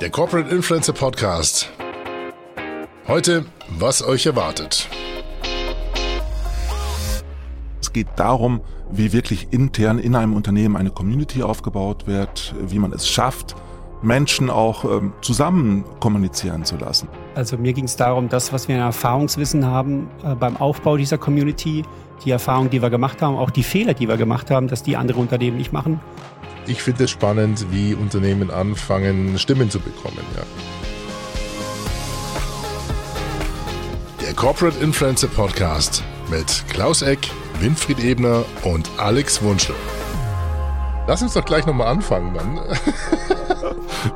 Der Corporate Influencer Podcast. Heute, was euch erwartet. Es geht darum, wie wirklich intern in einem Unternehmen eine Community aufgebaut wird, wie man es schafft, Menschen auch ähm, zusammen kommunizieren zu lassen. Also mir ging es darum, das, was wir an Erfahrungswissen haben äh, beim Aufbau dieser Community, die Erfahrungen, die wir gemacht haben, auch die Fehler, die wir gemacht haben, dass die andere Unternehmen nicht machen. Ich finde es spannend, wie Unternehmen anfangen, Stimmen zu bekommen. Ja. Der Corporate Influencer Podcast mit Klaus Eck, Winfried Ebner und Alex Wunschel. Lass uns doch gleich nochmal anfangen dann.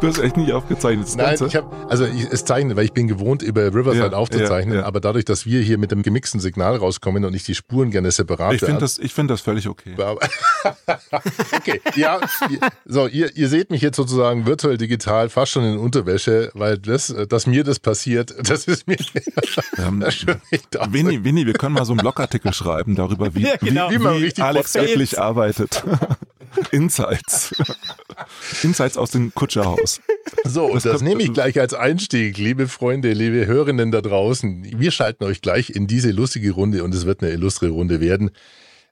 Du hast echt nicht aufgezeichnet. Das Nein, Ganze? ich habe, also ich, es zeichne, weil ich bin gewohnt, über Riverside Ja, aufzuzeichnen, ja, ja. aber dadurch, dass wir hier mit dem gemixten Signal rauskommen und ich die Spuren gerne separat ich finde das, ich finde das völlig okay. okay, ja, ihr- so, ihr, ihr seht mich jetzt sozusagen virtuell digital fast schon in Unterwäsche, weil das, dass mir das passiert, das ist mir Ähm, schon nicht aus. Winnie, Winnie, wir können mal so einen Blogartikel schreiben darüber, wie, Ja, genau. wie, Wie man wie richtig Alex Podcast- wirklich arbeitet. Insights. Insights aus dem Kutscherhaus. So, und das kommt- nehme ich gleich als Einstieg, liebe Freunde, liebe Hörenden da draußen. Wir schalten euch gleich in diese lustige Runde und es wird eine illustre Runde werden.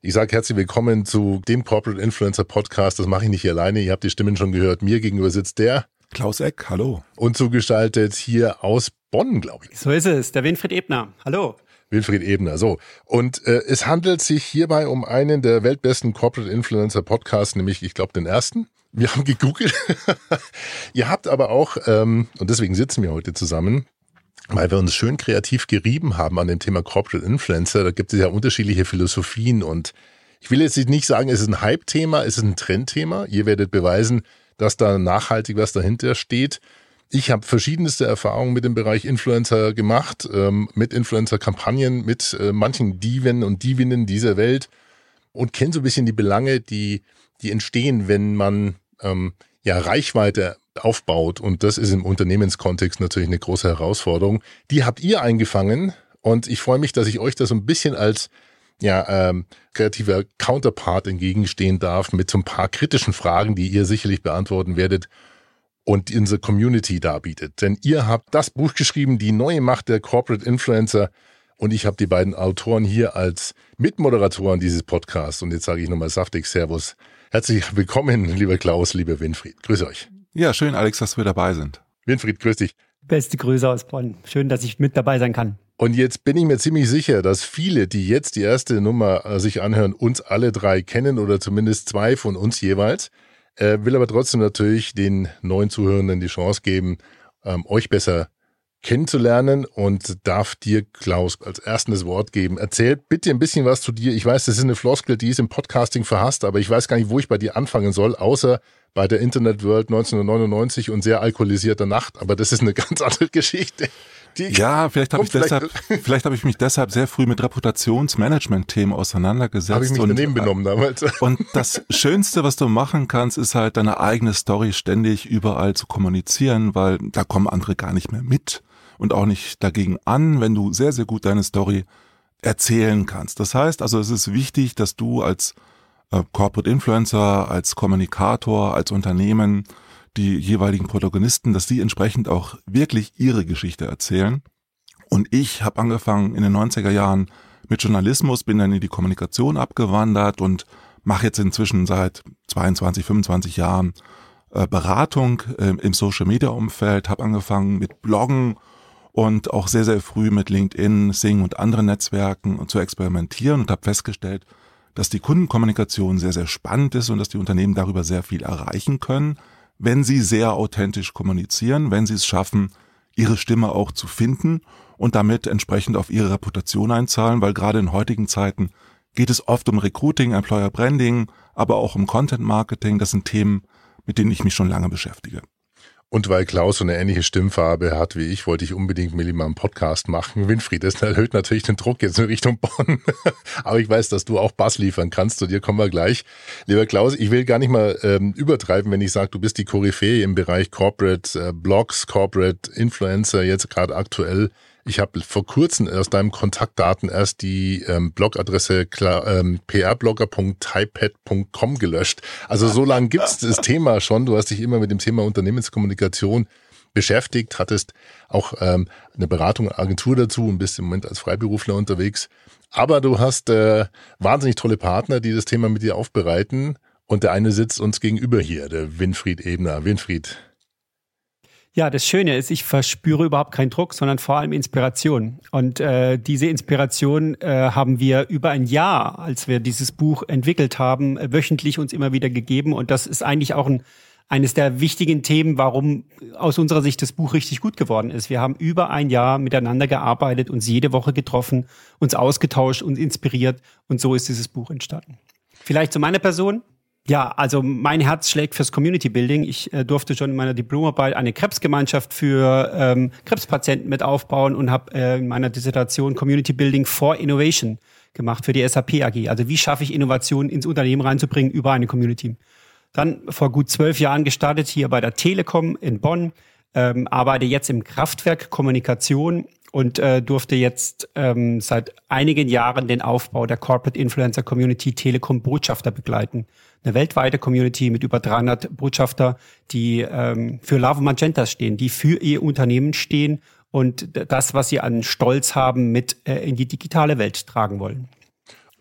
Ich sage herzlich willkommen zu dem Corporate Influencer Podcast. Das mache ich nicht alleine. Ihr habt die Stimmen schon gehört. Mir gegenüber sitzt der Klaus Eck, hallo. und zugeschaltet hier aus Bonn, glaube ich. So ist es, der Winfried Ebner. Hallo. Wilfried Ebner. So. Und äh, es handelt sich hierbei um einen der weltbesten Corporate Influencer Podcasts, nämlich, ich glaube, den ersten. Wir haben gegoogelt. Ihr habt aber auch, ähm, und deswegen sitzen wir heute zusammen, weil wir uns schön kreativ gerieben haben an dem Thema Corporate Influencer. Da gibt es ja unterschiedliche Philosophien und ich will jetzt nicht sagen, es ist ein Hype-Thema, es ist ein Trendthema. Ihr werdet beweisen, dass da nachhaltig was dahinter steht. Ich habe verschiedenste Erfahrungen mit dem Bereich Influencer gemacht, ähm, mit Influencer-Kampagnen, mit äh, manchen Diven und Divinnen dieser Welt und kenne so ein bisschen die Belange, die, die entstehen, wenn man ähm, ja Reichweite aufbaut. Und das ist im Unternehmenskontext natürlich eine große Herausforderung. Die habt ihr eingefangen und ich freue mich, dass ich euch da so ein bisschen als ja, ähm, kreativer Counterpart entgegenstehen darf mit so ein paar kritischen Fragen, die ihr sicherlich beantworten werdet und unsere Community darbietet. Denn ihr habt das Buch geschrieben, Die neue Macht der Corporate Influencer. Und ich habe die beiden Autoren hier als Mitmoderatoren dieses Podcasts. Und jetzt sage ich nochmal saftig Servus. Herzlich willkommen, lieber Klaus, lieber Winfried. Grüße euch. Ja, schön, Alex, dass wir dabei sind. Winfried, grüß dich. Beste Grüße aus Bonn. Schön, dass ich mit dabei sein kann. Und jetzt bin ich mir ziemlich sicher, dass viele, die jetzt die erste Nummer äh, sich anhören, uns alle drei kennen oder zumindest zwei von uns jeweils. Äh, will aber trotzdem natürlich den neuen Zuhörenden die Chance geben, ähm, euch besser kennenzulernen und darf dir, Klaus, als ersten das Wort geben. Erzähl bitte ein bisschen was zu dir. Ich weiß, das ist eine Floskel, die ist im Podcasting verhasst, aber ich weiß gar nicht, wo ich bei dir anfangen soll, außer bei der Internet World 1999 und sehr alkoholisierter Nacht. Aber das ist eine ganz andere Geschichte. Die Ja, vielleicht habe ich deshalb, vielleicht habe ich mich deshalb sehr früh mit Reputationsmanagement-Themen auseinandergesetzt. habe ich mich und, daneben benommen damals. Und das Schönste, was du machen kannst, ist halt deine eigene Story ständig überall zu kommunizieren, weil da kommen andere gar nicht mehr mit und auch nicht dagegen an, wenn du sehr, sehr gut deine Story erzählen kannst. Das heißt also, es ist wichtig, dass du als äh, Corporate Influencer, als Kommunikator, als Unternehmen, die jeweiligen Protagonisten, dass die entsprechend auch wirklich ihre Geschichte erzählen. Und ich habe angefangen in den 90er Jahren mit Journalismus, bin dann in die Kommunikation abgewandert und mache jetzt inzwischen seit 22, 25 Jahren äh, Beratung äh, im Social Media Umfeld, habe angefangen mit Bloggen und auch sehr, sehr früh mit LinkedIn, Sing und anderen Netzwerken zu experimentieren und habe festgestellt, dass die Kundenkommunikation sehr, sehr spannend ist und dass die Unternehmen darüber sehr viel erreichen können, wenn sie sehr authentisch kommunizieren, wenn sie es schaffen, ihre Stimme auch zu finden und damit entsprechend auf ihre Reputation einzahlen, weil gerade in heutigen Zeiten geht es oft um Recruiting, Employer Branding, aber auch um Content Marketing. Das sind Themen, mit denen ich mich schon lange beschäftige. Und weil Klaus so eine ähnliche Stimmfarbe hat wie ich, wollte ich unbedingt mit ihm einen Podcast machen. Winfried, das erhöht natürlich den Druck jetzt in Richtung Bonn. Aber ich weiß, dass du auch Bass liefern kannst. Zu dir kommen wir gleich. Lieber Klaus, ich will gar nicht mal ähm, übertreiben, wenn ich sage, du bist die Koryphäe im Bereich Corporate äh, Blogs, Corporate Influencer, jetzt gerade aktuell. Ich habe vor kurzem aus deinem Kontaktdaten erst die ähm, Blogadresse ähm, prblogger.typepad.com gelöscht. Also so lange gibt's das Thema schon. Du hast dich immer mit dem Thema Unternehmenskommunikation beschäftigt, hattest auch ähm, eine Beratung, Agentur dazu und bist im Moment als Freiberufler unterwegs. Aber du hast äh, wahnsinnig tolle Partner, die das Thema mit dir aufbereiten. Und der eine sitzt uns gegenüber hier, der Winfried Ebner. Winfried. Ja, das Schöne ist, ich verspüre überhaupt keinen Druck, sondern vor allem Inspiration. Und äh, diese Inspiration äh, haben wir über ein Jahr, als wir dieses Buch entwickelt haben, wöchentlich uns immer wieder gegeben. Und das ist eigentlich auch ein eines der wichtigen Themen, warum aus unserer Sicht das Buch richtig gut geworden ist. Wir haben über ein Jahr miteinander gearbeitet, uns jede Woche getroffen, uns ausgetauscht, uns inspiriert und so ist dieses Buch entstanden. Vielleicht zu meiner Person. Ja, also mein Herz schlägt fürs Community Building. Ich äh, durfte schon in meiner Diplomarbeit eine Krebsgemeinschaft für ähm, Krebspatienten mit aufbauen und habe äh, in meiner Dissertation Community Building for Innovation gemacht für die SAP AG. Also wie schaffe ich Innovation ins Unternehmen reinzubringen über eine Community? Dann vor gut zwölf Jahren gestartet hier bei der Telekom in Bonn, ähm, arbeite jetzt im Kraftwerk Kommunikation und äh, durfte jetzt ähm, seit einigen Jahren den Aufbau der Corporate Influencer Community Telekom Botschafter begleiten. Eine weltweite Community mit über 300 Botschafter, die ähm, für Love Magenta stehen, die für ihr Unternehmen stehen und das, was sie an Stolz haben, mit äh, in die digitale Welt tragen wollen.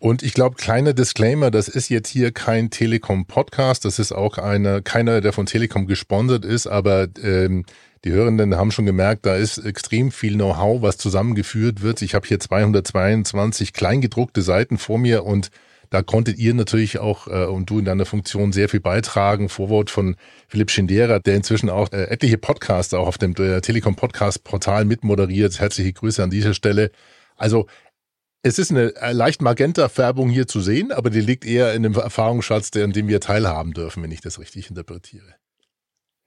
Und ich glaube, kleiner Disclaimer, das ist jetzt hier kein Telekom-Podcast, das ist auch eine, keiner, der von Telekom gesponsert ist, aber ähm, die Hörenden haben schon gemerkt, da ist extrem viel Know-how, was zusammengeführt wird. Ich habe hier 222 kleingedruckte Seiten vor mir und da konntet ihr natürlich auch äh, und du in deiner Funktion sehr viel beitragen. Vorwort von Philipp Schindera, der inzwischen auch äh, etliche Podcasts auch auf dem äh, Telekom Podcast Portal mitmoderiert. Herzliche Grüße an dieser Stelle. Also es ist eine äh, leicht Magenta-Färbung hier zu sehen, aber die liegt eher in dem Erfahrungsschatz, an dem wir teilhaben dürfen, wenn ich das richtig interpretiere.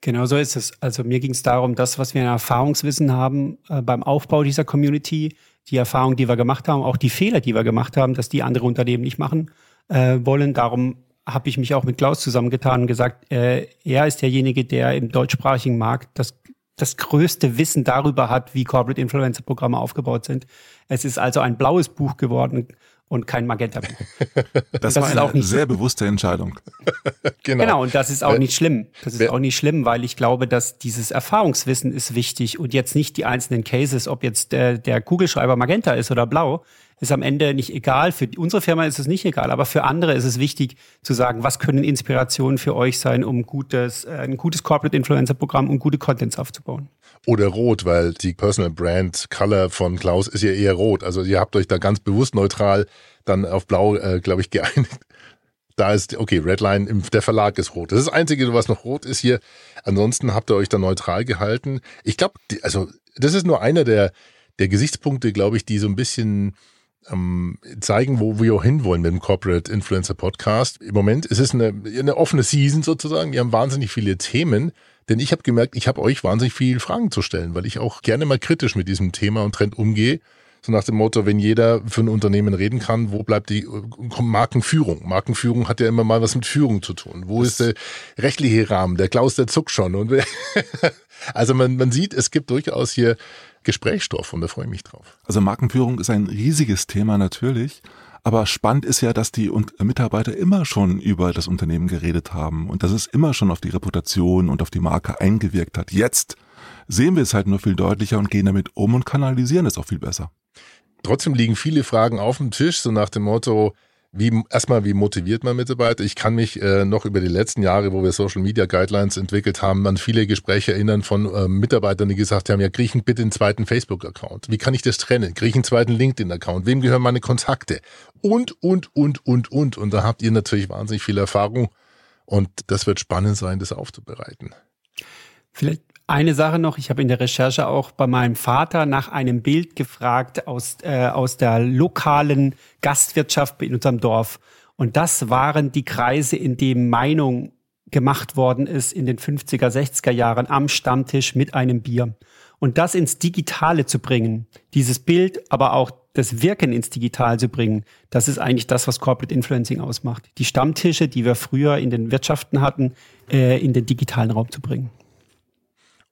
Genau so ist es. Also mir ging es darum, das, was wir an Erfahrungswissen haben äh, beim Aufbau dieser Community, die Erfahrungen, die wir gemacht haben, auch die Fehler, die wir gemacht haben, dass die andere Unternehmen nicht machen äh, wollen. Darum habe ich mich auch mit Klaus zusammengetan und gesagt, äh, er ist derjenige, der im deutschsprachigen Markt das das größte Wissen darüber hat, wie Corporate Influencer Programme aufgebaut sind. Es ist also ein blaues Buch geworden und kein Magenta-Buch. Das, das, war eine auch nicht sehr bewusste Entscheidung. genau. genau, und das ist auch nicht schlimm. Das ist auch nicht schlimm, weil ich glaube, dass dieses Erfahrungswissen ist wichtig und jetzt nicht die einzelnen Cases, ob jetzt der, der Kugelschreiber Magenta ist oder blau, ist am Ende nicht egal. Für unsere Firma ist es nicht egal, aber für andere ist es wichtig zu sagen, was können Inspirationen für euch sein, um gutes, äh, ein gutes Corporate Influencer Programm und gute Contents aufzubauen. Oder rot, weil die Personal Brand Color von Klaus ist ja eher rot. Also ihr habt euch da ganz bewusst neutral dann auf blau, äh, glaube ich, geeinigt. Da ist, okay, Redline, der Verlag ist rot. Das ist das Einzige, was noch rot ist hier. Ansonsten habt ihr euch da neutral gehalten. Ich glaube, also das ist nur einer der, der Gesichtspunkte, glaube ich, die so ein bisschen ähm, zeigen, wo wir hinwollen mit dem Corporate Influencer Podcast. Im Moment ist es eine, eine offene Season sozusagen. Wir haben wahnsinnig viele Themen. Denn ich habe gemerkt, ich habe euch wahnsinnig viele Fragen zu stellen, weil ich auch gerne mal kritisch mit diesem Thema und Trend umgehe. So nach dem Motto, wenn jeder für ein Unternehmen reden kann, wo bleibt die Markenführung? Markenführung hat ja immer mal was mit Führung zu tun. Wo ist der rechtliche Rahmen? Der Klaus, der zuckt schon. Und also man, man sieht, es gibt durchaus hier Gesprächsstoff und da freue ich mich drauf. Also Markenführung ist ein riesiges Thema natürlich. Aber spannend ist ja, dass die Mitarbeiter immer schon über das Unternehmen geredet haben und dass es immer schon auf die Reputation und auf die Marke eingewirkt hat. Jetzt sehen wir es halt nur viel deutlicher und gehen damit um und kanalisieren es auch viel besser. Trotzdem liegen viele Fragen auf dem Tisch, so nach dem Motto, wie erstmal, wie motiviert man Mitarbeiter? Ich kann mich äh, noch über die letzten Jahre, wo wir Social Media Guidelines entwickelt haben, an viele Gespräche erinnern von äh, Mitarbeitern, die gesagt haben, ja, kriege ich bitte einen zweiten Facebook-Account. Wie kann ich das trennen? Kriege ich einen zweiten LinkedIn-Account? Wem gehören meine Kontakte? Und, und, und, und, und. Und da habt ihr natürlich wahnsinnig viel Erfahrung. Und das wird spannend sein, das aufzubereiten. Vielleicht eine Sache noch, ich habe in der Recherche auch bei meinem Vater nach einem Bild gefragt aus, äh, aus der lokalen Gastwirtschaft in unserem Dorf. Und das waren die Kreise, in denen Meinung gemacht worden ist in den 50er, 60er Jahren am Stammtisch mit einem Bier. Und das ins Digitale zu bringen, dieses Bild, aber auch das Wirken ins Digital zu bringen, das ist eigentlich das, was Corporate Influencing ausmacht. Die Stammtische, die wir früher in den Wirtschaften hatten, äh, in den digitalen Raum zu bringen.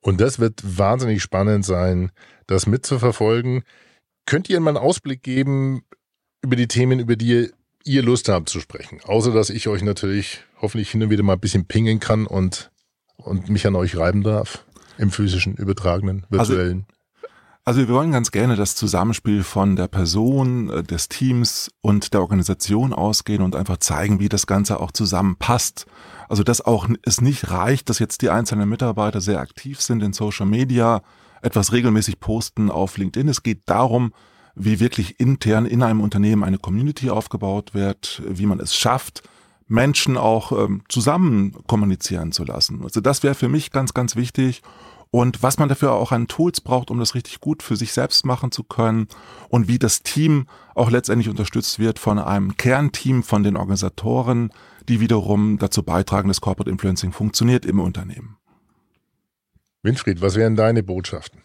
Und das wird wahnsinnig spannend sein, das mitzuverfolgen. Könnt ihr mal einen Ausblick geben über die Themen, über die ihr Lust habt zu sprechen? Außer, dass ich euch natürlich hoffentlich hin und wieder mal ein bisschen pingen kann und, und mich an euch reiben darf. Im physischen, übertragenen, also virtuellen. Also also wir wollen ganz gerne das Zusammenspiel von der Person, äh, des Teams und der Organisation ausgehen und einfach zeigen, wie das Ganze auch zusammenpasst. Also dass auch es nicht reicht, dass jetzt die einzelnen Mitarbeiter sehr aktiv sind in Social Media, etwas regelmäßig posten auf LinkedIn. Es geht darum, wie wirklich intern in einem Unternehmen eine Community aufgebaut wird, wie man es schafft, Menschen auch ähm, zusammen kommunizieren zu lassen. Also das wäre für mich ganz, ganz wichtig und was man dafür auch an Tools braucht, um das richtig gut für sich selbst machen zu können und wie das Team auch letztendlich unterstützt wird von einem Kernteam von den Organisatoren, die wiederum dazu beitragen, dass Corporate Influencing funktioniert im Unternehmen. Winfried, was wären deine Botschaften?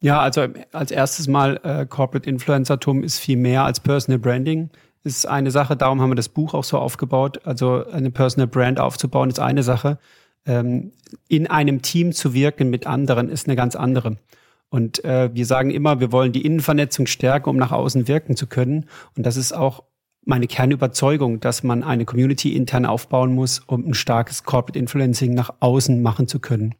Ja, also als erstes mal äh, Corporate Influencertum ist viel mehr als Personal Branding. Ist eine Sache, darum haben wir das Buch auch so aufgebaut. Also eine Personal Brand aufzubauen ist eine Sache ähm, in einem Team zu wirken mit anderen ist eine ganz andere. Und äh, wir sagen immer, wir wollen die Innenvernetzung stärken, um nach außen wirken zu können. Und das ist auch meine Kernüberzeugung, dass man eine Community intern aufbauen muss, um ein starkes Corporate Influencing nach außen machen zu können.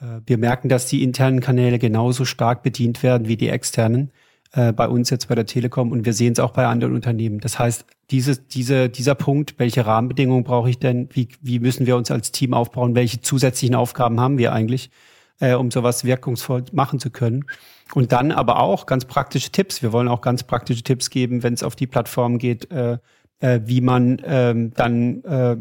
Äh, wir merken, dass die internen Kanäle genauso stark bedient werden wie die externen äh, bei uns jetzt bei der Telekom und wir sehen es auch bei anderen Unternehmen. Das heißt, dieses, diese, dieser Punkt, welche Rahmenbedingungen brauche ich denn, wie, wie müssen wir uns als Team aufbauen, welche zusätzlichen Aufgaben haben wir eigentlich, äh, um sowas wirkungsvoll machen zu können. Und dann aber auch ganz praktische Tipps. Wir wollen auch ganz praktische Tipps geben, wenn es auf die Plattform geht, äh, äh, wie man ähm, dann äh,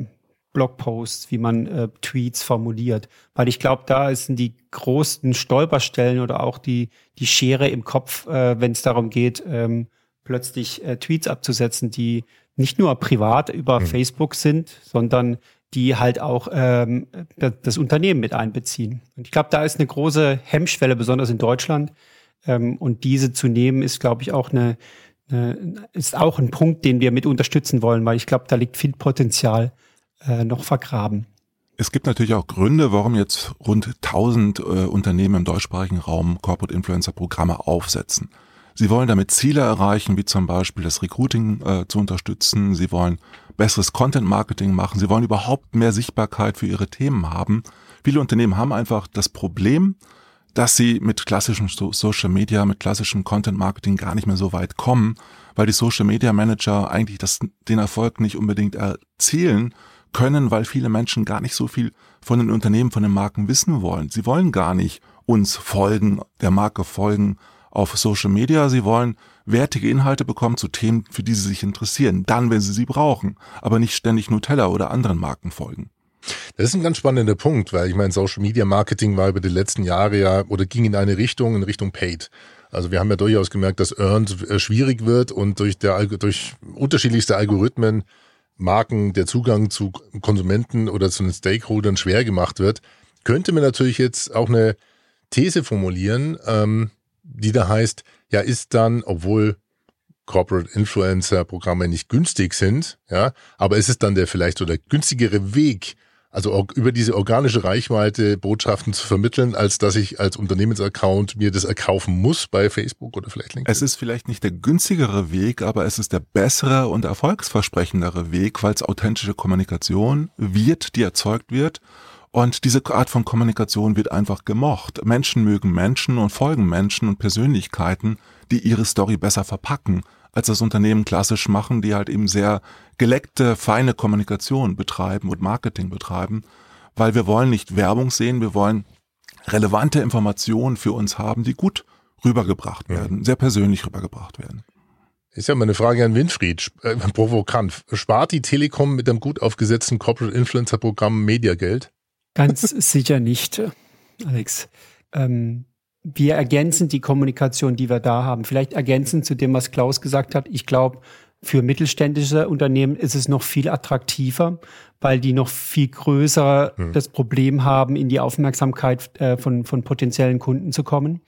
Blogposts, wie man äh, Tweets formuliert. Weil ich glaube, da sind die großen Stolperstellen oder auch die, die Schere im Kopf, äh, wenn es darum geht, ähm, plötzlich äh, Tweets abzusetzen, die nicht nur privat über mhm. Facebook sind, sondern die halt auch ähm, das Unternehmen mit einbeziehen. Und ich glaube, da ist eine große Hemmschwelle, besonders in Deutschland. Ähm, und diese zu nehmen, ist, glaube ich, auch eine, eine, ist auch ein Punkt, den wir mit unterstützen wollen, weil ich glaube, da liegt viel Potenzial äh, noch vergraben. Es gibt natürlich auch Gründe, warum jetzt rund 1000 äh, Unternehmen im deutschsprachigen Raum Corporate Influencer Programme aufsetzen. Sie wollen damit Ziele erreichen, wie zum Beispiel das Recruiting äh, zu unterstützen. Sie wollen besseres Content Marketing machen. Sie wollen überhaupt mehr Sichtbarkeit für ihre Themen haben. Viele Unternehmen haben einfach das Problem, dass sie mit klassischem Social Media, mit klassischem Content Marketing gar nicht mehr so weit kommen, weil die Social Media Manager eigentlich das, den Erfolg nicht unbedingt erzielen, können, weil viele Menschen gar nicht so viel von den Unternehmen, von den Marken wissen wollen. Sie wollen gar nicht uns folgen, der Marke folgen auf Social Media. Sie wollen wertige Inhalte bekommen zu Themen, für die sie sich interessieren. Dann, wenn sie sie brauchen, aber nicht ständig Nutella oder anderen Marken folgen. Das ist ein ganz spannender Punkt, weil ich meine, Social Media Marketing war über die letzten Jahre ja oder ging in eine Richtung, in Richtung Paid. Also wir haben ja durchaus gemerkt, dass Earned äh, schwierig wird und durch, der, durch unterschiedlichste Algorithmen Marken der Zugang zu Konsumenten oder zu den Stakeholdern schwer gemacht wird, könnte man natürlich jetzt auch eine These formulieren, ähm, die da heißt, ja, ist dann, obwohl Corporate Influencer Programme nicht günstig sind, ja, aber ist es dann der vielleicht so der günstigere Weg, also über diese organische Reichweite Botschaften zu vermitteln, als dass ich als Unternehmensaccount mir das erkaufen muss bei Facebook oder vielleicht LinkedIn. Es ist vielleicht nicht der günstigere Weg, aber es ist der bessere und erfolgsversprechendere Weg, weil es authentische Kommunikation wird, die erzeugt wird. Und diese Art von Kommunikation wird einfach gemocht. Menschen mögen Menschen und folgen Menschen und Persönlichkeiten, die ihre Story besser verpacken als das Unternehmen klassisch machen, die halt eben sehr geleckte, feine Kommunikation betreiben und Marketing betreiben, weil wir wollen nicht Werbung sehen, wir wollen relevante Informationen für uns haben, die gut rübergebracht werden, ja. sehr persönlich rübergebracht werden. Ist ja mal eine Frage an Winfried, äh, provokant. Spart die Telekom mit einem gut aufgesetzten Corporate Influencer Programm Mediageld? Ganz sicher nicht, Alex. Ähm, wir ergänzen die Kommunikation, die wir da haben. Vielleicht ergänzen zu dem, was Klaus gesagt hat. Ich glaube, für mittelständische Unternehmen ist es noch viel attraktiver, weil die noch viel größer hm. das Problem haben, in die Aufmerksamkeit äh, von, von potenziellen Kunden zu kommen.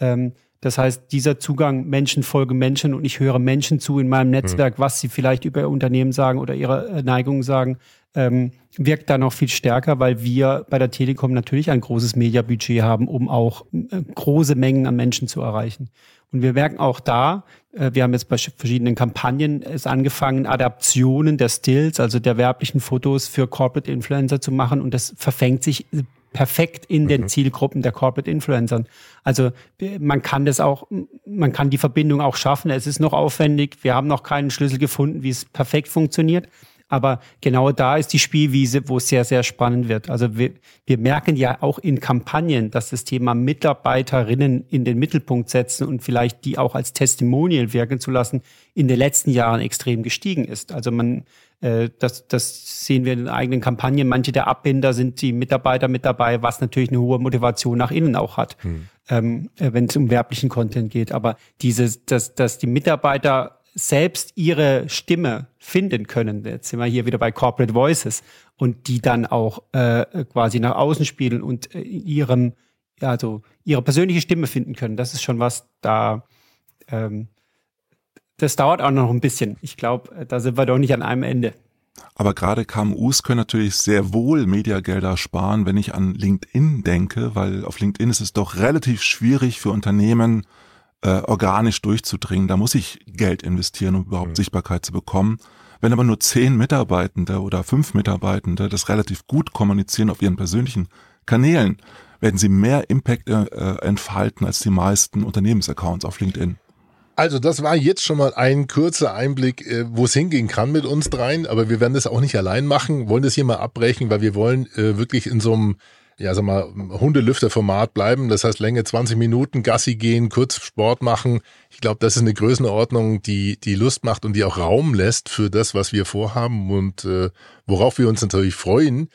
Ähm, das heißt, dieser Zugang Menschen folgen Menschen und ich höre Menschen zu in meinem hm. Netzwerk, hm. was sie vielleicht über ihr Unternehmen sagen oder ihre äh, Neigungen sagen, ähm, wirkt da noch viel stärker, weil wir bei der Telekom natürlich ein großes Mediabudget haben, um auch äh, große Mengen an Menschen zu erreichen. Und wir merken auch da, äh, wir haben jetzt bei verschiedenen Kampagnen es angefangen, Adaptionen der Stills, also der werblichen Fotos für Corporate Influencer zu machen und das verfängt sich perfekt in den mhm. Zielgruppen der Corporate Influencern. Also man kann das auch, man kann die Verbindung auch schaffen. Es ist noch aufwendig. Wir haben noch keinen Schlüssel gefunden, wie es perfekt funktioniert. Aber genau da ist die Spielwiese, wo es sehr, sehr spannend wird. Also wir, wir merken ja auch in Kampagnen, dass das Thema Mitarbeiterinnen in den Mittelpunkt setzen und vielleicht die auch als Testimonial wirken zu lassen, in den letzten Jahren extrem gestiegen ist. Also man, äh, das, das sehen wir in den eigenen Kampagnen. Manche der Abbinder sind die Mitarbeiter mit dabei, was natürlich eine hohe Motivation nach innen auch hat, hm. ähm, äh, wenn es um werblichen Content geht. Aber dieses, dass, dass die Mitarbeiter selbst ihre Stimme finden können. Jetzt sind wir hier wieder bei Corporate Voices und die dann auch äh, quasi nach außen spielen und äh, ihrem, also ihre persönliche Stimme finden können. Das ist schon was, da ähm, das dauert auch noch ein bisschen. Ich glaube, da sind wir doch nicht an einem Ende. Aber gerade KMUs können natürlich sehr wohl Mediagelder sparen, wenn ich an LinkedIn denke, weil auf LinkedIn ist es doch relativ schwierig für Unternehmen, äh, organisch durchzudringen. Da muss ich Geld investieren, um überhaupt mhm. Sichtbarkeit zu bekommen. Wenn aber nur zehn Mitarbeitende oder fünf Mitarbeitende das relativ gut kommunizieren auf ihren persönlichen Kanälen, werden sie mehr Impact äh, entfalten als die meisten Unternehmensaccounts auf LinkedIn. Also das war jetzt schon mal ein kurzer Einblick, äh, wo es hingehen kann mit uns dreien, aber wir werden das auch nicht allein machen, wollen das hier mal abbrechen, weil wir wollen äh, wirklich in so einem ja, sag mal, Hundelüfter-Format bleiben. Das heißt, Länge 20 Minuten, Gassi gehen, kurz Sport machen. Ich glaube, das ist eine Größenordnung, die, die Lust macht und die auch Raum lässt für das, was wir vorhaben und äh, worauf wir uns natürlich freuen.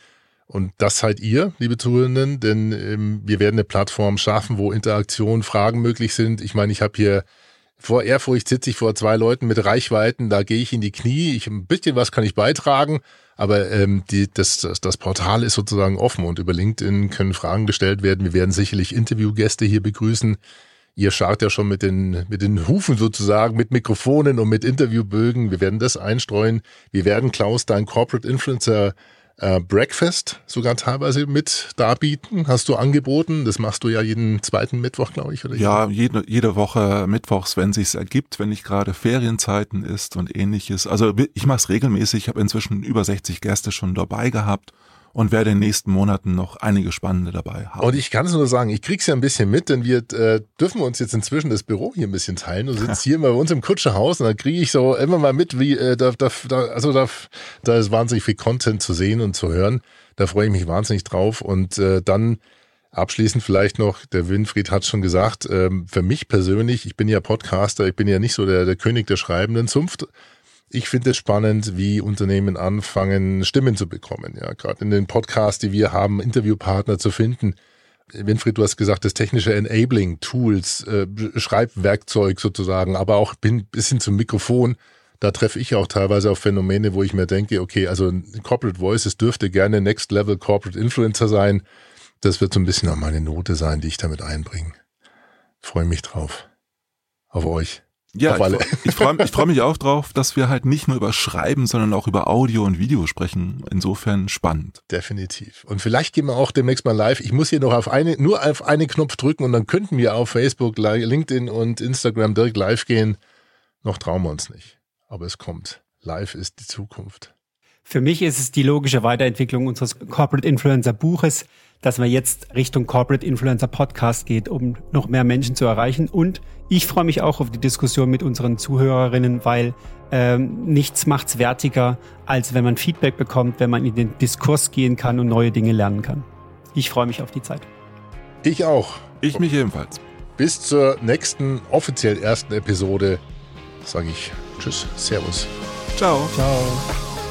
Und das seid ihr, liebe Zuhörenden, denn ähm, wir werden eine Plattform schaffen, wo Interaktion, Fragen möglich sind. Ich meine, ich habe hier vor Ehrfurcht sitze ich vor zwei Leuten mit Reichweiten, da gehe ich in die Knie. Ich ein bisschen was kann ich beitragen, aber ähm, die, das, das, das Portal ist sozusagen offen und über LinkedIn können Fragen gestellt werden. Wir werden sicherlich Interviewgäste hier begrüßen. Ihr schart ja schon mit den, mit den Hufen sozusagen, mit Mikrofonen und mit Interviewbögen. Wir werden das einstreuen. Wir werden Klaus, dein Corporate Influencer äh, Breakfast sogar teilweise mit darbieten. Hast du angeboten? Das machst du ja jeden zweiten Mittwoch, glaube ich, oder? Ja, jede, jede Woche Mittwochs, wenn sich's ergibt, wenn nicht gerade Ferienzeiten ist und ähnliches. Also ich mache es regelmäßig. Ich habe inzwischen über 60 Gäste schon dabei gehabt und werde in den nächsten Monaten noch einige spannende dabei haben. Und ich kann es nur sagen, ich krieg's ja ein bisschen mit, denn wir äh, dürfen uns jetzt inzwischen das Büro hier ein bisschen teilen und sitzen hier bei uns im Kutscherhaus und da kriege ich so immer mal mit, wie äh, da, da, da, also da, da ist wahnsinnig viel Content zu sehen und zu hören. Da freue ich mich wahnsinnig drauf und äh, dann Abschließend vielleicht noch, der Winfried hat schon gesagt, ähm, für mich persönlich, ich bin ja Podcaster, ich bin ja nicht so der, der König der schreibenden Zunft, ich finde es spannend, wie Unternehmen anfangen, Stimmen zu bekommen. Ja, gerade in den Podcasts, die wir haben, Interviewpartner zu finden. Winfried, du hast gesagt, das technische Enabling Tools, äh, Schreibwerkzeug sozusagen, aber auch bin bis hin zum Mikrofon. Da treffe ich auch teilweise auf Phänomene, wo ich mir denke, okay, also Corporate Voices dürfte gerne Next Level Corporate Influencer sein. Das wird so ein bisschen auch meine Note sein, die ich damit einbringe. Freue mich drauf. Auf euch. Ja, ich, ich freue ich freu mich auch drauf, dass wir halt nicht nur über Schreiben, sondern auch über Audio und Video sprechen. Insofern spannend. Definitiv. Und vielleicht gehen wir auch demnächst mal live. Ich muss hier noch auf eine, nur auf einen Knopf drücken und dann könnten wir auf Facebook, LinkedIn und Instagram direkt live gehen. Noch trauen wir uns nicht. Aber es kommt. Live ist die Zukunft. Für mich ist es die logische Weiterentwicklung unseres Corporate Influencer Buches, dass man jetzt Richtung Corporate Influencer Podcast geht, um noch mehr Menschen zu erreichen. Und ich freue mich auch auf die Diskussion mit unseren Zuhörerinnen, weil ähm, nichts macht's wertiger, als wenn man Feedback bekommt, wenn man in den Diskurs gehen kann und neue Dinge lernen kann. Ich freue mich auf die Zeit. Ich auch. Ich mich ebenfalls. Bis zur nächsten offiziell ersten Episode sage ich Tschüss, Servus. Ciao. Ciao.